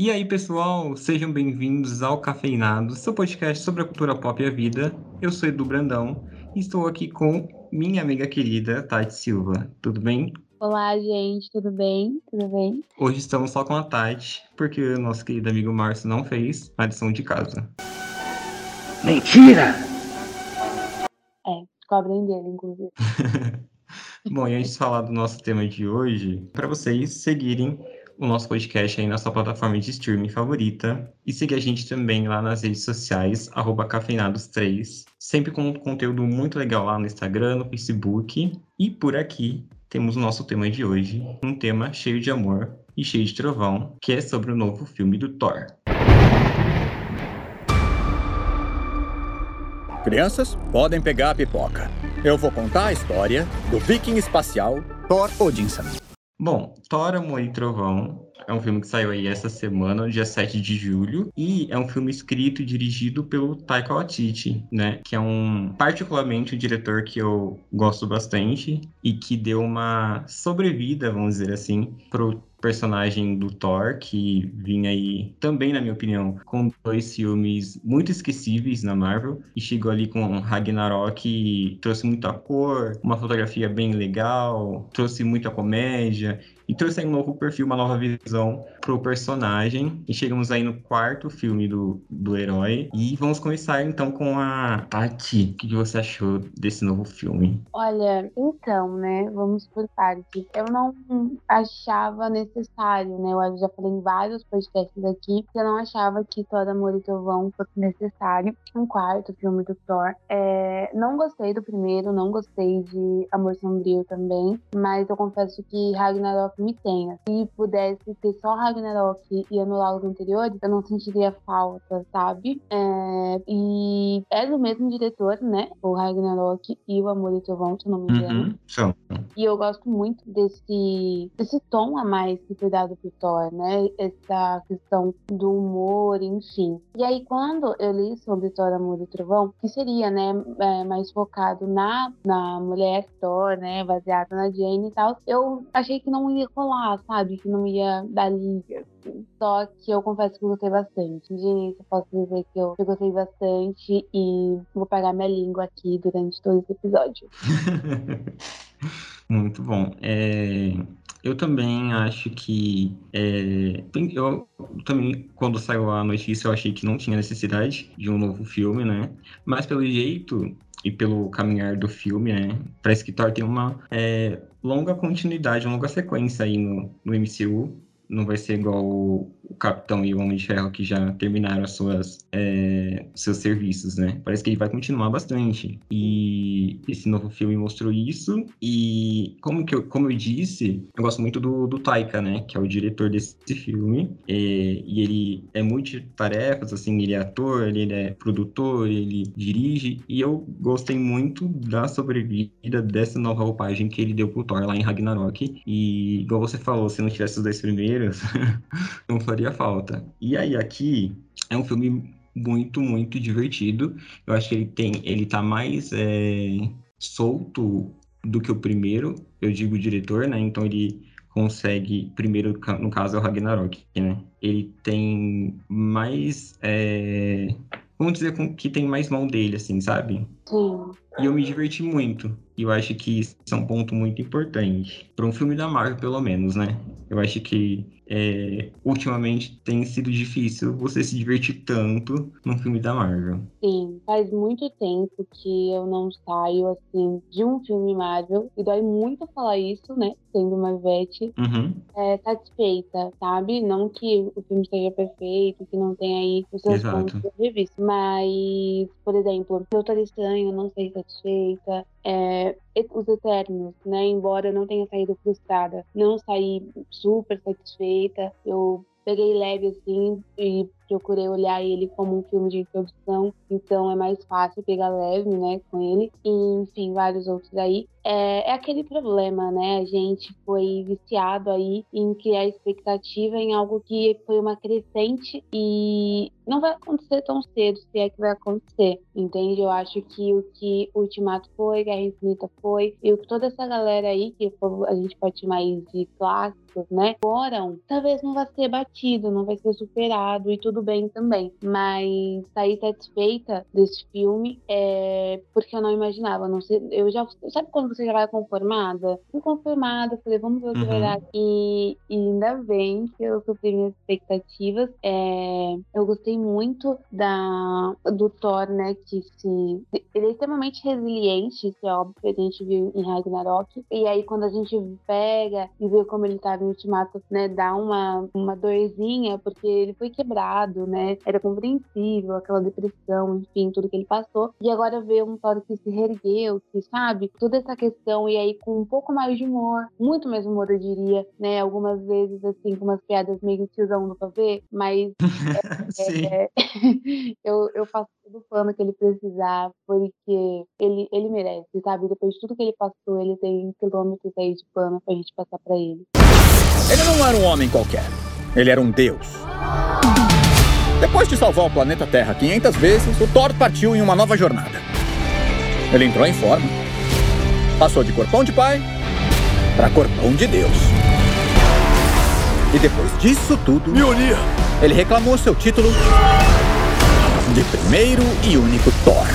E aí, pessoal, sejam bem-vindos ao Cafeinado, seu podcast sobre a cultura pop e a vida. Eu sou Edu Brandão e estou aqui com minha amiga querida Tati Silva. Tudo bem? Olá, gente, tudo bem? Tudo bem? Hoje estamos só com a Tati, porque o nosso querido amigo Márcio não fez a lição de casa. Mentira! É, cobrem dele, inclusive. Bom, e antes de falar do nosso tema de hoje, para vocês seguirem o nosso podcast aí na sua plataforma de streaming favorita e seguir a gente também lá nas redes sociais, cafeinados3, sempre com conteúdo muito legal lá no Instagram, no Facebook. E por aqui temos o nosso tema de hoje, um tema cheio de amor e cheio de trovão, que é sobre o novo filme do Thor. Crianças, podem pegar a pipoca. Eu vou contar a história do viking espacial Thor Odinson. Bom, Thor, Amor e Trovão é um filme que saiu aí essa semana, dia 7 de julho, e é um filme escrito e dirigido pelo Taika Waititi, né? Que é um, particularmente, um diretor que eu gosto bastante e que deu uma sobrevida, vamos dizer assim, pro personagem do Thor, que vinha aí, também na minha opinião, com dois filmes muito esquecíveis na Marvel, e chegou ali com Ragnarok e trouxe muita cor, uma fotografia bem legal, trouxe muita comédia, e trouxe um novo perfil, uma nova visão pro personagem. E chegamos aí no quarto filme do, do herói. E vamos começar então com a Tati. O que você achou desse novo filme? Olha, então, né, vamos por partes. Eu não achava necessário, né, eu já falei em vários podcasts aqui, que eu não achava que Thor, Amor e Trovão fosse necessário. Um quarto filme do Thor. É, não gostei do primeiro, não gostei de Amor Sombrio também, mas eu confesso que Ragnarok me tenha. Se pudesse ter só Ragnarok e anular os anteriores, eu não sentiria falta, sabe? É, e é do mesmo diretor, né? O Ragnarok e o Amor e Trovão, se não me engano. Uhum, E eu gosto muito desse, desse tom a mais que foi dado pro Thor, né? Essa questão do humor, enfim. E aí, quando eu li sobre Thor, Amor e Trovão, que seria, né, é, mais focado na, na mulher Thor, né, baseado na Jane e tal, eu achei que não ia rolar, sabe? Que não ia dar liga. Assim. Só que eu confesso que eu gostei bastante. De início, posso dizer que eu, eu gostei bastante e vou pegar minha língua aqui durante todo esse episódio. Muito bom. É, eu também acho que. É, eu também, quando saiu a notícia, eu achei que não tinha necessidade de um novo filme, né? Mas pelo jeito e pelo caminhar do filme, né? Parece que Thor tem uma é, longa continuidade, uma longa sequência aí no, no MCU. Não vai ser igual o, Capitão e o Homem de Ferro que já terminaram as suas, é, seus serviços, né? Parece que ele vai continuar bastante. E esse novo filme mostrou isso. E como, que eu, como eu disse, eu gosto muito do, do Taika, né? Que é o diretor desse filme. É, e ele é multitarefas, assim, ele é ator, ele é produtor, ele dirige. E eu gostei muito da sobrevida dessa nova roupagem que ele deu pro Thor lá em Ragnarok. E, igual você falou, se não tivesse os dois primeiros, não faria falta. E aí, aqui é um filme muito, muito divertido. Eu acho que ele tem, ele tá mais é, solto do que o primeiro, eu digo o diretor, né? Então ele consegue, primeiro, no caso é o Ragnarok, né? Ele tem mais, é, vamos dizer que tem mais mão dele, assim, sabe? Sim. E eu me diverti muito. E eu acho que isso é um ponto muito importante. Para um filme da Marvel, pelo menos, né? Eu acho que é, ultimamente tem sido difícil você se divertir tanto num filme da Marvel. Sim, faz muito tempo que eu não saio, assim, de um filme Marvel. E dói muito falar isso, né? Sendo uma Ivete. Uhum. É, satisfeita, sabe? Não que o filme esteja perfeito, que não tenha aí os seus Exato. pontos de vista. Mas, por exemplo, Doutor Estranho, eu não sei satisfeita. É, os Eternos, né? Embora eu não tenha saído frustrada, não saí super satisfeita. Eu peguei leve assim e procurei olhar ele como um filme de introdução, então é mais fácil pegar leve, né, com ele. E, enfim, vários outros aí. É, é, aquele problema, né? A gente foi viciado aí em criar expectativa em algo que foi uma crescente e não vai acontecer tão cedo, se é que vai acontecer, entende? Eu acho que o que Ultimato foi, Guerra Infinita foi, e o que toda essa galera aí, que a gente pode chamar de clássicos, né, foram, talvez não vai ser batido, não vai ser superado, e tudo bem também. Mas sair satisfeita desse filme é porque eu não imaginava, não sei, eu já, sabe quando você já vai conformada? Fui conformada, falei, vamos ver o que vai dar. E, e ainda bem que eu supri minhas expectativas. É, eu gostei muito da, do Thor, né? Que se. Ele é extremamente resiliente, isso é óbvio que a gente viu em Ragnarok. E aí, quando a gente pega e vê como ele tava em Ultimato, né? Dá uma, uma dorzinha, porque ele foi quebrado, né? Era compreensível, aquela depressão, enfim, tudo que ele passou. E agora ver um Thor que se reergueu, que sabe, toda essa questão, e aí com um pouco mais de humor, muito mais humor, eu diria, né? Algumas vezes, assim, com umas piadas meio tiozão do pavê, mas. é, é, é, eu, eu faço todo o pano que ele precisar, porque ele, ele merece, sabe? Depois de tudo que ele passou, ele tem quilômetros aí de pano pra gente passar pra ele. Ele não era um homem qualquer. Ele era um deus. Depois de salvar o planeta Terra 500 vezes, o Thor partiu em uma nova jornada. Ele entrou em forma, passou de corpão de pai para corpão de Deus. E depois disso tudo, Mjolnir! ele reclamou seu título de primeiro e único Thor.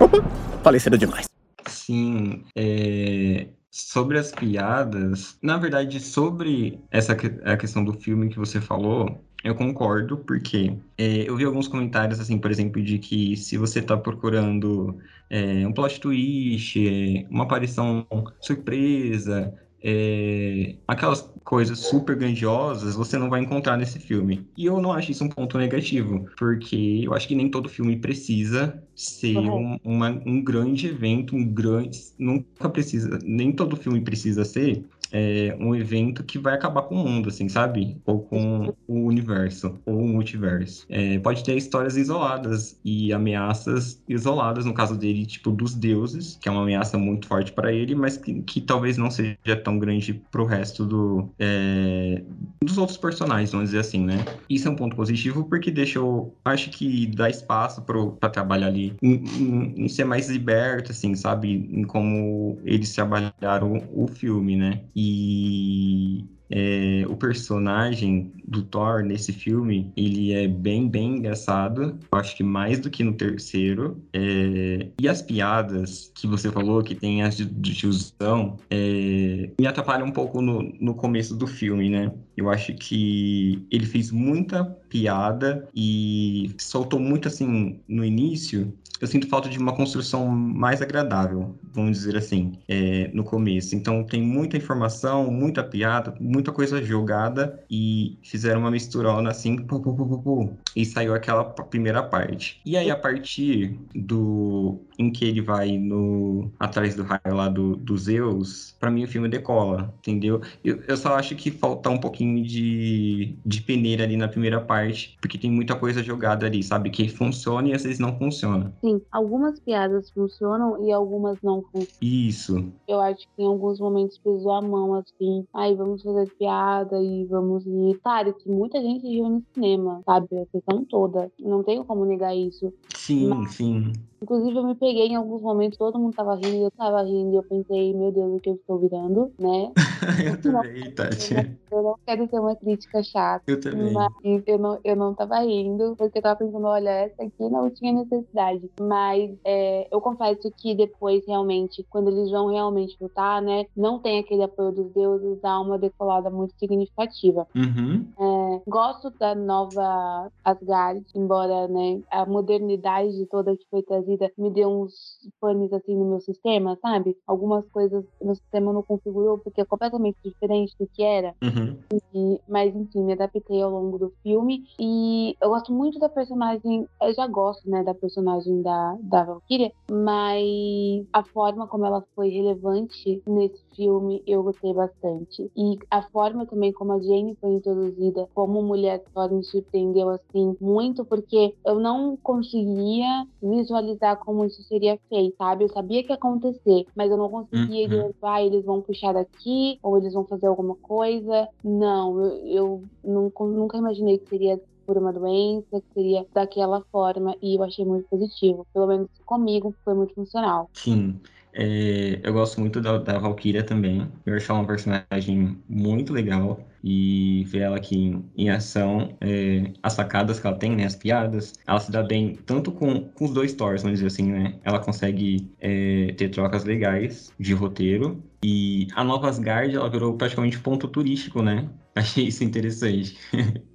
Opa, falei cedo demais. Sim, é, sobre as piadas, na verdade, sobre essa a questão do filme que você falou, eu concordo, porque é, eu vi alguns comentários, assim, por exemplo, de que se você está procurando é, um plot twist, é, uma aparição surpresa, é, aquelas coisas super grandiosas você não vai encontrar nesse filme. E eu não acho isso um ponto negativo, porque eu acho que nem todo filme precisa ser uhum. um, uma, um grande evento, um grande. Nunca precisa, nem todo filme precisa ser é, um evento que vai acabar com o mundo, assim, sabe? Ou com o universo, ou o multiverso. É, pode ter histórias isoladas e ameaças isoladas, no caso dele, tipo, dos deuses, que é uma ameaça muito forte para ele, mas que, que, talvez não seja tão grande pro resto do, é, dos outros personagens, vamos dizer assim, né? Isso é um ponto positivo porque deixa eu, acho que dá espaço para trabalhar ali em, em, em, ser mais liberto, assim, sabe? Em como eles trabalharam o filme, né? E e é, o personagem do Thor nesse filme, ele é bem, bem engraçado. Eu acho que mais do que no terceiro. É, e as piadas que você falou, que tem as de, de tiozão, é, me atrapalham um pouco no, no começo do filme, né? Eu acho que ele fez muita piada e soltou muito assim no início eu sinto falta de uma construção mais agradável, vamos dizer assim, é, no começo. Então tem muita informação, muita piada, muita coisa jogada e fizeram uma misturona assim, pu, pu, pu, e saiu aquela primeira parte. E aí a partir do em que ele vai no atrás do raio lá do, do Zeus, para mim o filme decola, entendeu? Eu, eu só acho que falta um pouquinho de, de peneira ali na primeira parte, porque tem muita coisa jogada ali, sabe? Que funciona e às vezes não funciona. Sim, algumas piadas funcionam e algumas não funcionam. Isso. Eu acho que em alguns momentos pesou a mão, assim, aí vamos fazer piada e vamos ir. Que muita gente viu no cinema, sabe? A sessão toda. Não tenho como negar isso. Sim, Mas... sim. Inclusive, eu me peguei em alguns momentos, todo mundo tava rindo, eu tava rindo, e eu pensei, meu Deus, o que eu estou virando, né? eu também, Tati. Eu não quero ser uma crítica chata. Eu também. Mas eu não, eu não tava rindo, porque eu tava pensando, olha, essa aqui não tinha necessidade. Mas é, eu confesso que depois, realmente, quando eles vão realmente lutar, né? Não tem aquele apoio dos deuses, dá uma decolada muito significativa. Uhum. É, gosto da nova Asgard, embora, né, a modernidade toda que foi trazida introduzida me deu uns panes assim no meu sistema, sabe? Algumas coisas meu sistema não configurou porque é completamente diferente do que era. Uhum. E, mas enfim, me adaptei ao longo do filme e eu gosto muito da personagem, eu já gosto, né, da personagem da, da Valkyria, mas a forma como ela foi relevante nesse filme eu gostei bastante. E a forma também como a Jane foi introduzida como mulher Thor me surpreendeu assim muito, porque eu não conseguia visualizar como isso seria feito, sabe? Eu sabia que ia acontecer, mas eu não conseguia Uhum. uhum. ah, eles vão puxar daqui, ou eles vão fazer alguma coisa. Não, eu, eu nunca, nunca imaginei que seria por uma doença, que seria daquela forma, e eu achei muito positivo. Pelo menos comigo foi muito funcional. Sim. É, eu gosto muito da, da Valkyria também. Eu acho ela uma personagem muito legal. E ver ela aqui em, em ação, é, as sacadas que ela tem, né? As piadas. Ela se dá bem tanto com, com os dois Thors, vamos dizer assim, né? Ela consegue é, ter trocas legais de roteiro. E a Nova Asgard, ela virou praticamente ponto turístico, né? Achei isso interessante.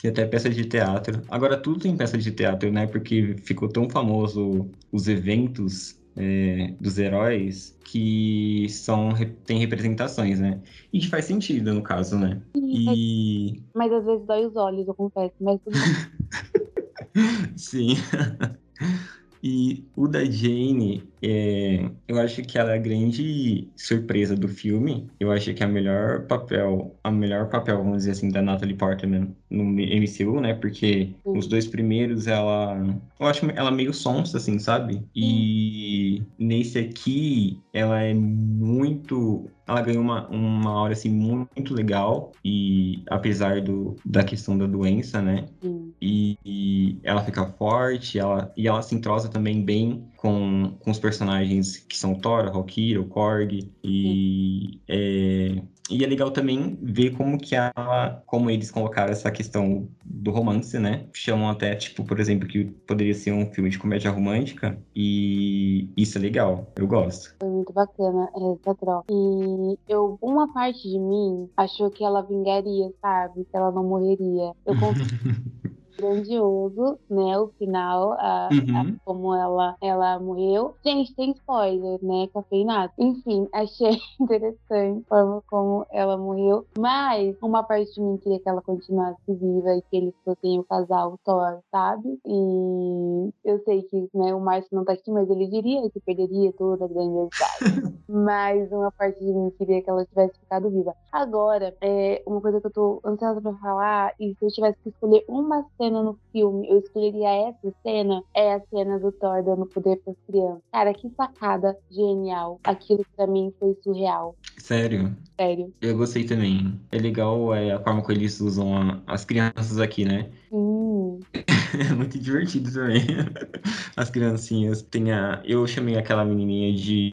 Tem até peça de teatro. Agora tudo tem peça de teatro, né? Porque ficou tão famoso os eventos é, dos heróis que são tem representações, né? E que faz sentido no caso, né? E Mas às vezes dói os olhos, eu confesso. Mas tudo bem. sim. E o da Jane, é, eu acho que ela é a grande surpresa do filme. Eu acho que é a melhor papel, a melhor papel, vamos dizer assim, da Natalie Portman no MCU, né? Porque Sim. os dois primeiros, ela, eu acho ela meio sonsa, assim, sabe? E nesse aqui, ela é muito, ela ganhou uma, uma hora assim muito legal e apesar do, da questão da doença, né? E, e ela fica forte, ela, e ela se entrosa também bem com, com os personagens que são o Thor, Valkyrie, o Korg, e é, e é legal também ver como que ela, como eles colocaram essa questão do romance, né? Chamam até, tipo, por exemplo, que poderia ser um filme de comédia romântica, e isso é legal, eu gosto. Foi muito bacana essa troca. E eu, uma parte de mim achou que ela vingaria, sabe? Que ela não morreria. Eu grandioso, né? O final, a, a- Uhum. como ela, ela morreu. Gente, tem spoiler, né? Cafeinado. Enfim, achei interessante a forma como ela morreu. Mas uma parte de mim queria que ela continuasse viva e que eles fossem o casal Thor, sabe? E eu sei que né, o Márcio não tá aqui, mas ele diria que perderia toda a grandiosidade. mas uma parte de mim queria que ela tivesse ficado viva. Agora, é uma coisa que eu tô ansiosa pra falar, e se eu tivesse que escolher uma cena no filme, eu escolheria essa cena, é a cena do Thor dando poder pras crianças. Cara, que sacada genial. Aquilo pra mim foi surreal. Sério, Sério. eu gostei também. É legal é, a forma como eles usam a- as crianças aqui, né? Sim. É muito divertido também. As criancinhas. Tem a... Eu chamei aquela menininha de.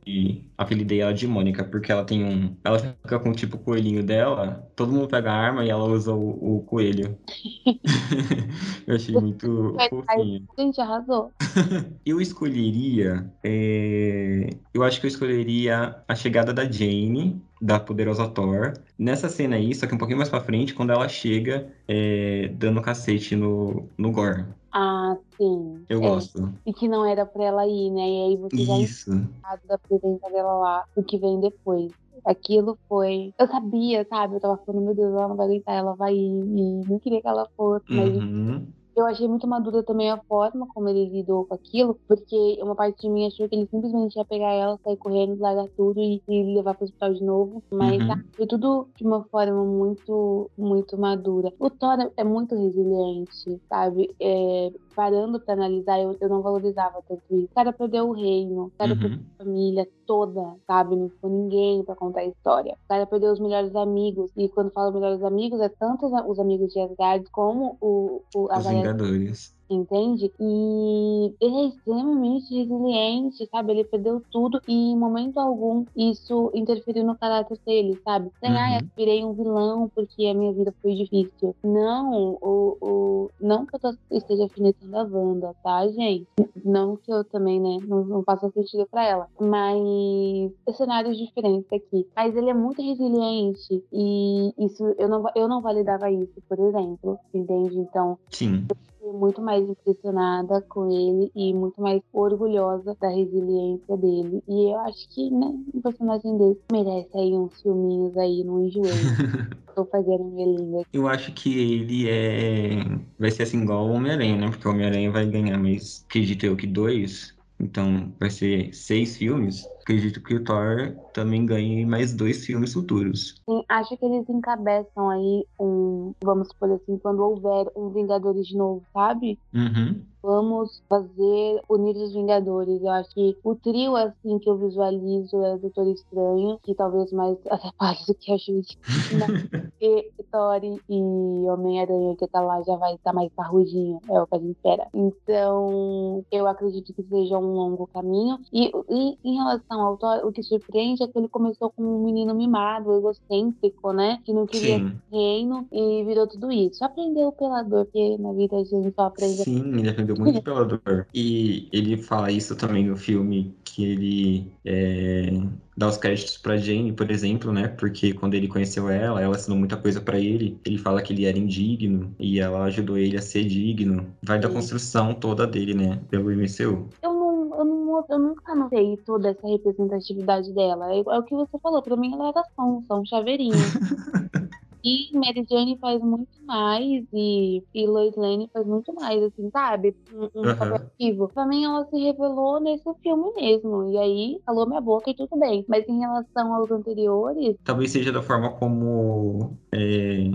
Apelidei ela de Mônica, porque ela tem um. Ela fica com tipo o coelhinho dela. Todo mundo pega a arma e ela usa o, o coelho. Eu achei muito fofinho. Gente, arrasou. Eu escolheria. é, Eu acho que eu escolheria a chegada da Jane, da poderosa Thor. Nessa cena aí, só que um pouquinho mais pra frente, quando ela chega é, dando cacete no, no Gore. Ah, sim. Eu É. gosto. E que não era pra ela ir, né? E aí você já Isso. entende da presença dela lá, o que vem depois. Aquilo foi. Eu sabia, sabe? Eu tava falando, meu Deus, ela não vai aguentar, ela vai ir. E não queria que ela fosse, mas Uhum. Eu achei muito madura também a forma como ele lidou com aquilo, porque uma parte de mim achou que ele simplesmente ia pegar ela, sair correndo, largar tudo e, e levar pro hospital de novo. Mas Uhum. ah, foi tudo de uma forma muito, muito madura. O Thor é- muito resiliente, sabe? É, parando pra analisar, eu, eu não valorizava tanto isso. O cara perdeu o reino, o cara perdeu Uhum. a família toda, sabe? Não ficou ninguém pra contar a história. O cara perdeu os melhores amigos. E quando falo melhores amigos, é tanto os, os amigos de Asgard como o, o, a Os galera Vingadores. Entende? E ele é extremamente resiliente, sabe? Ele perdeu tudo e em momento algum isso interferiu no caráter dele, sabe? Sem, Uhum. ah, eu virei um vilão porque a minha vida foi difícil. Não, o, o, não que eu tô- esteja alfinetando a Wanda, tá, gente? Não que eu também, né, não, não faça sentido pra ela. Mas cenários diferentes aqui. Mas ele é muito resiliente e isso, eu não, eu não validava isso, por exemplo, entende? Então, Sim. Muito mais impressionada com ele e muito mais orgulhosa da resiliência dele. E eu acho que, né, um personagem desse merece aí uns filminhos aí no enjoei. Tô fazendo minha língua. Eu acho que ele é. Vai ser assim igual o Homem-Aranha, né? Porque o Homem-Aranha vai ganhar, mas acredito eu que dois. Então vai ser seis filmes. Acredito que o Thor também ganhe mais dois filmes futuros. Sim, acho que eles encabeçam aí um, vamos por assim, quando houver um Vingadores de novo, sabe? Uhum. Vamos fazer unir os Vingadores. Eu acho que o trio, assim, que eu visualizo é Doutor Estranho, que talvez mais atrapalhe do que ajude. e Thor e Homem-Aranha, que tá lá, já vai estar tá mais parrudinho. É o que a gente espera. Então, eu acredito que seja um longo caminho. E, e em relação ao Thor, o que surpreende é que ele começou com um menino mimado, egocêntrico, né? Que não queria Sim. reino e virou tudo isso. Aprendeu pela dor, porque na vida a gente só aprende Sim, ele aprendeu muito pela dor. E ele fala isso também no filme, que ele é, dá os créditos pra Jane, por exemplo, né? Porque quando ele conheceu ela, ela ensinou muita coisa pra ele. Ele fala que ele era indigno e ela ajudou ele a ser digno. Vai da Sim. construção toda dele, né? Pelo MCU. eu não, eu não, eu nunca notei toda essa representatividade dela. É, é o que você falou, pra mim ela era só um, só um chaveirinho. e Mary Jane faz muito mais e, e Lois Lane faz muito mais, assim, sabe? Um, um Aham. papel ativo. Pra mim ela se revelou nesse filme mesmo. E aí calou minha boca e tudo bem. Mas em relação aos anteriores, Talvez seja da forma como é,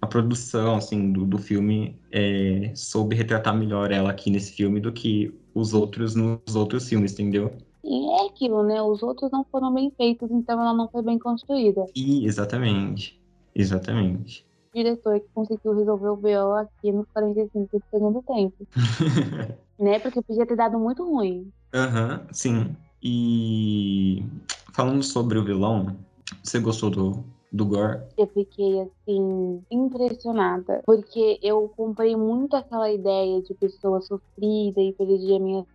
a produção assim, do, do filme é, soube retratar melhor ela aqui nesse filme do que os outros nos outros filmes, entendeu? e é aquilo, né? Os outros não foram bem feitos, então ela não foi bem construída. E exatamente. Exatamente. O diretor que conseguiu resolver o BO aqui nos 45 do segundo tempo. né? Porque podia ter dado muito ruim. Aham, sim. E falando sobre o vilão, você gostou do, do Gore? Eu fiquei assim, impressionada. Porque eu comprei muito aquela ideia de pessoa sofrida e perdi a minha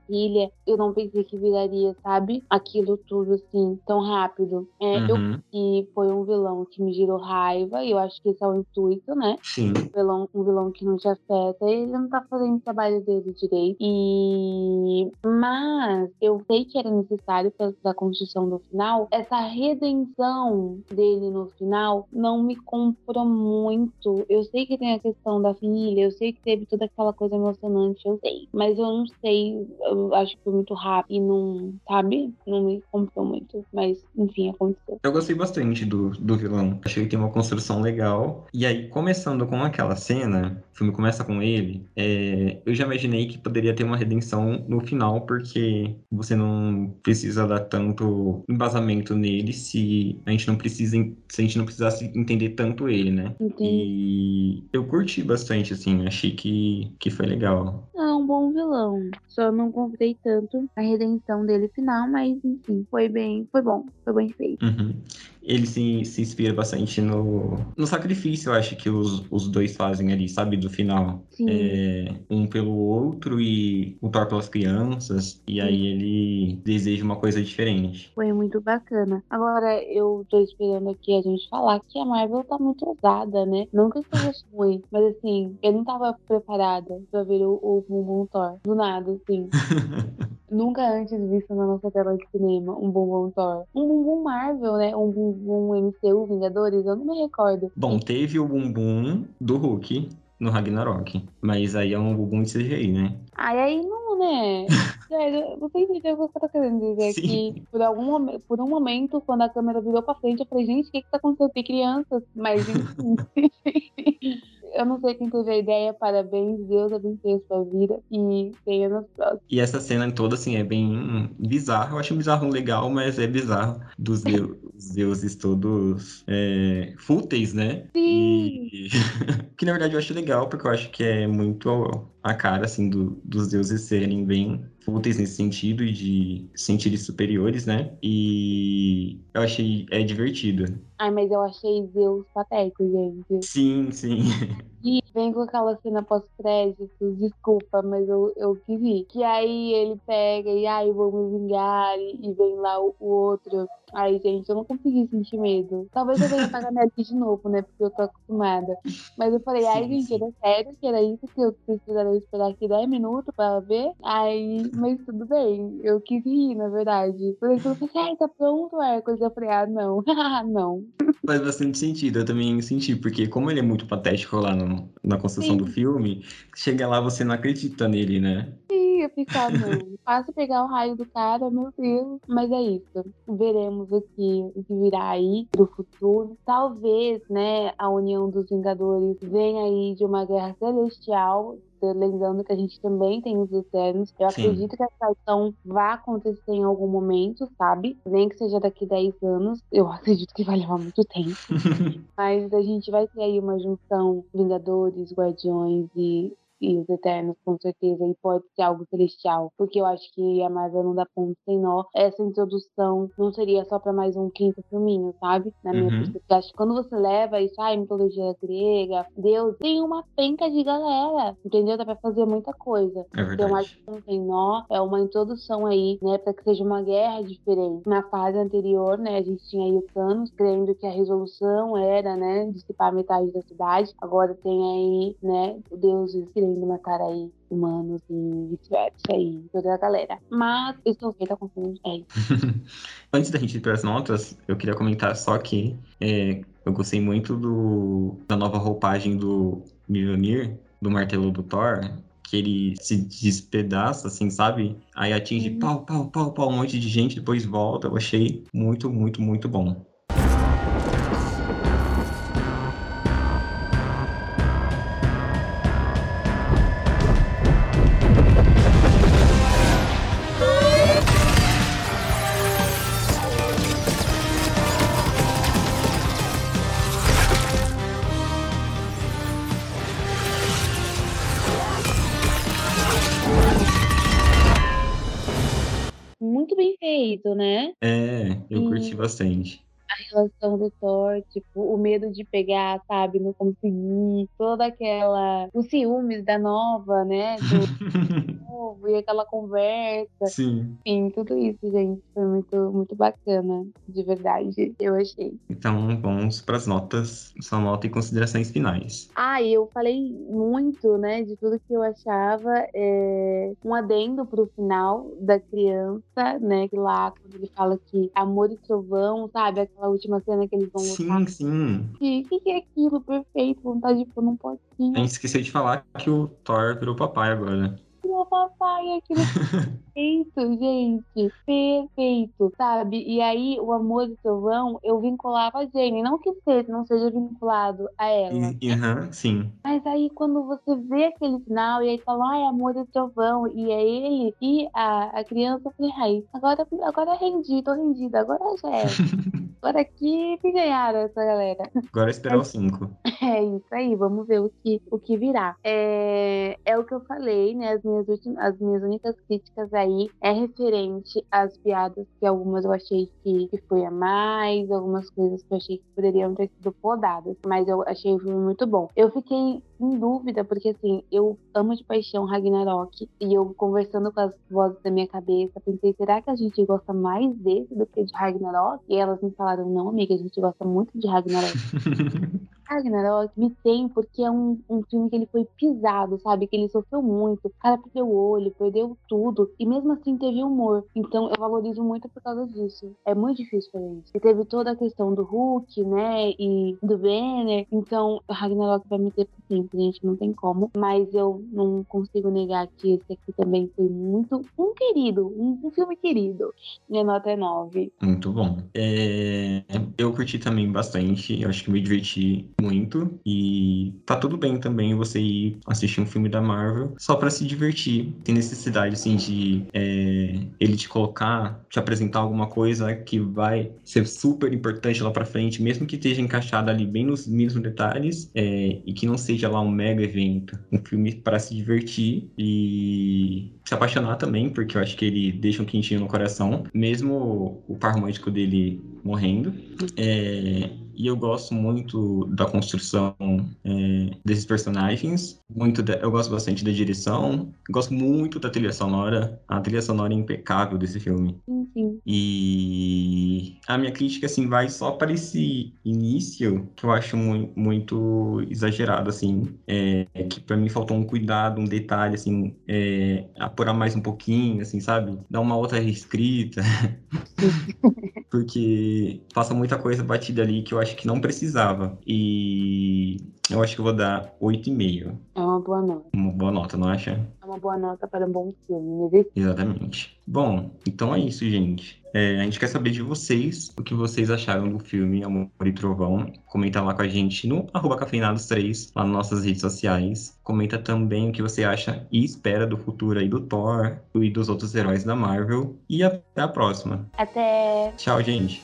Eu não pensei que viraria, sabe? Aquilo tudo assim, tão rápido. É, Eu Uhum, que foi um vilão que me gerou raiva, e eu acho que esse é o intuito, né? Sim. um vilão, um vilão que não te afeta, ele não tá fazendo o trabalho dele direito. E mas eu sei que era necessário pra, pra construção do final. Essa redenção dele no final não me comprou muito. Eu sei que tem a questão da filha, eu sei que teve toda aquela coisa emocionante, eu sei. Mas eu não sei, eu acho que foi muito rápido e não, sabe? Não me comprou muito. Mas, enfim, aconteceu. Eu gostei bastante do, do vilão. Achei que tem uma construção legal. E aí, começando com aquela cena, o filme começa com ele, é, eu já imaginei que poderia ter uma redenção no final, porque você não precisa dar tanto embasamento nele se a gente não precisa, se a gente não precisasse entender tanto ele, né? Entendi. E eu curti bastante, assim, achei que, que foi legal. É um bom vilão. Só não comprei tanto a redenção dele final, mas enfim, foi bem, foi bom, foi bem feito. Uhum. Ele se, se inspira bastante no, no sacrifício, eu acho, que os, os dois fazem ali, sabe? Do final. Sim. É, um pelo outro e o Thor pelas crianças. E aí ele deseja uma coisa diferente. Foi muito bacana. Agora, eu tô esperando aqui a gente falar que a Marvel tá muito ousada, né? Nunca que ruim, mas assim, eu não tava preparada pra ver o, o Bumbum Thor. Do nada, assim. Nunca antes visto na nossa tela de cinema um Bumbum Thor. Um Bumbum Marvel, né? Um Bumbum MCU Vingadores, eu não me recordo. Bom, teve o bumbum do Hulk no Ragnarok. Mas aí é um bumbum de CGI, né? Ai, aí não, né? Sério, você entendeu o que eu tô querendo dizer? Sim. Que por, algum, por um momento, quando a câmera virou pra frente, eu falei, gente, o que que tá acontecendo? Tem crianças. Mas, enfim. eu não sei quem teve a ideia, parabéns, Deus abençoe a sua vida e tenha nos próximos. E essa cena toda, assim, é bem bizarra. Eu acho um bizarro legal, mas é bizarro. Dos deu- os deuses todos é, fúteis, né? Sim! E... que na verdade eu acho legal, porque eu acho que é muito a cara, assim, do- dos deuses serem bem fúteis nesse sentido e de se sentirem superiores, né? E eu achei é divertido. Ai, mas eu achei Zeus patético, gente. Sim, sim. E vem com aquela cena pós-créditos, desculpa, mas eu, eu quis ir. Que aí ele pega e aí vou me vingar e, e vem lá o, o outro. Ai, gente, eu não consegui sentir medo. Talvez eu venha pagar minha de novo, né? Porque eu tô acostumada. Mas eu falei, ai, gente, era sério que era isso que eu precisaria esperar aqui 10 minutos pra ver? Aí, mas tudo bem. Eu quis ir, na verdade. Por isso eu falei, ai, tá pronto, Hércules? Eu falei, ah, não. não. Faz bastante sentido, eu também senti, porque como ele é muito patético lá no, na construção Sim. do filme, chega lá você não acredita nele, né? Sim, eu ficar, não. Fácil pegar o raio do cara, meu Deus. Mas é isso. Veremos o que, o que virá aí pro futuro. Talvez, né, a união dos Vingadores venha aí de uma guerra celestial. Lembrando que a gente também tem os Eternos. Eu Sim. acredito que essa ação vai acontecer em algum momento, sabe? Nem que seja daqui 10 anos. Eu acredito que vai levar muito tempo. Mas a gente vai ter aí uma junção Vingadores, Guardiões e, e os Eternos, com certeza. E pode ser algo celestial. Porque eu acho que a Marvel não dá ponto sem nó. Essa introdução não seria só pra mais um quinto filminho, sabe? Na minha Uhum. perspectiva. Acho que quando você leva isso, ai, mitologia grega, Deus, tem uma penca de galera. Entendeu? Dá pra fazer muita coisa. É Então, acho verdade. que não tem nó, é uma introdução aí, né, para que seja uma guerra diferente. Na fase anterior, né, a gente tinha aí o Thanos, crendo que a resolução era, né, dissipar metade da cidade. Agora tem aí, né, o Deus querendo matar aí humanos e vice-versa aí, toda a galera. Mas eu estou feita com filme. É isso. Antes da gente ir para as notas, eu queria comentar só que é, eu gostei muito do, da nova roupagem do Mjolnir, do martelo do Thor, que ele se despedaça, assim, sabe? Aí atinge Uhum. pau, pau, pau, pau, um monte de gente, depois volta. Eu achei muito, muito, muito bom. Bastante. A relação do Thor, tipo, o medo de pegar, sabe, não conseguir, toda aquela. os ciúmes da nova, né? Do novo, e aquela conversa. Sim. Enfim, tudo isso, gente, foi muito, muito bacana, de verdade, eu achei. Então vamos para as notas, sua nota e considerações finais. Ah, eu falei muito, né, de tudo que eu achava. É... Um adendo pro final da criança, né, que lá, quando ele fala que amor e trovão, sabe? Aquela última cena que eles vão lutar. Sim, sim. O que, que é aquilo? Perfeito, vontade de pôr num A potinho. gente esqueceu de falar que o Thor virou papai agora. Meu papai, aquilo perfeito, gente. Perfeito, sabe? E aí, o amor do trovão, eu vinculava a Jane. Não que seja, não seja vinculado a ela. Aham, sim. Mas aí, quando você vê aquele final, e aí fala, ai, amor do trovão, e é ele e a, a criança, eu falei, ai, agora, agora rendi, tô rendida, agora já é. Agora aqui me ganharam essa galera. Agora esperar os cinco. É isso aí, vamos ver o que, o que virá. É, é o que eu falei, né? As minhas, últimas, as minhas únicas críticas aí é referente às piadas, que algumas eu achei que, que foi a mais, algumas coisas que eu achei que poderiam ter sido podadas, mas eu achei o filme muito bom. Eu fiquei em dúvida, porque assim, eu amo de paixão Ragnarok, e eu conversando com as vozes da minha cabeça, pensei, será que a gente gosta mais desse do que de Ragnarok? E elas me falaram, não, amiga, a gente gosta muito de Ragnarok. Ragnarok me tem porque é um, um filme que ele foi pisado, sabe? Que ele sofreu muito. O cara perdeu o olho, perdeu tudo. E mesmo assim teve humor. Então eu valorizo muito por causa disso. É muito difícil fazer isso. E teve toda a questão do Hulk, né? E do Banner. Então Ragnarok vai me ter por sempre, gente. Não tem como. Mas eu não consigo negar que esse aqui também foi muito um querido. Um, um filme querido. Minha nota é 9. Muito bom. É, eu curti também bastante. Eu acho que me diverti muito. E tá tudo bem também você ir assistir um filme da Marvel só pra se divertir. Tem necessidade, assim, de é, ele te colocar, te apresentar alguma coisa que vai ser super importante lá pra frente, mesmo que esteja encaixada ali bem nos mesmos detalhes é, e que não seja lá um mega evento. Um filme para se divertir e se apaixonar também, porque eu acho que ele deixa um quentinho no coração, mesmo o par romântico dele morrendo. É, e eu gosto muito da construção é, desses personagens. Muito da, eu gosto bastante da direção. Gosto muito da trilha sonora. A trilha sonora é impecável desse filme. Sim, sim. E a minha crítica, assim, vai só para esse início, que eu acho mu muito exagerado, assim. É, que para mim faltou um cuidado, um detalhe, assim, é, apurar mais um pouquinho, assim, sabe? Dar uma outra reescrita. Porque passa muita coisa batida ali que eu acho que não precisava. E eu acho que eu vou dar 8,5. É uma boa nota. Uma boa nota, não acha? É uma boa nota para um bom filme, né? Exatamente. Bom, então é isso, gente. É, a gente quer saber de vocês o que vocês acharam do filme Amor e Trovão. Comenta lá com a gente no arroba cafeinados3, lá nas nossas redes sociais. Comenta também o que você acha e espera do futuro aí do Thor e dos outros heróis da Marvel. E até a próxima. Até. Tchau, gente.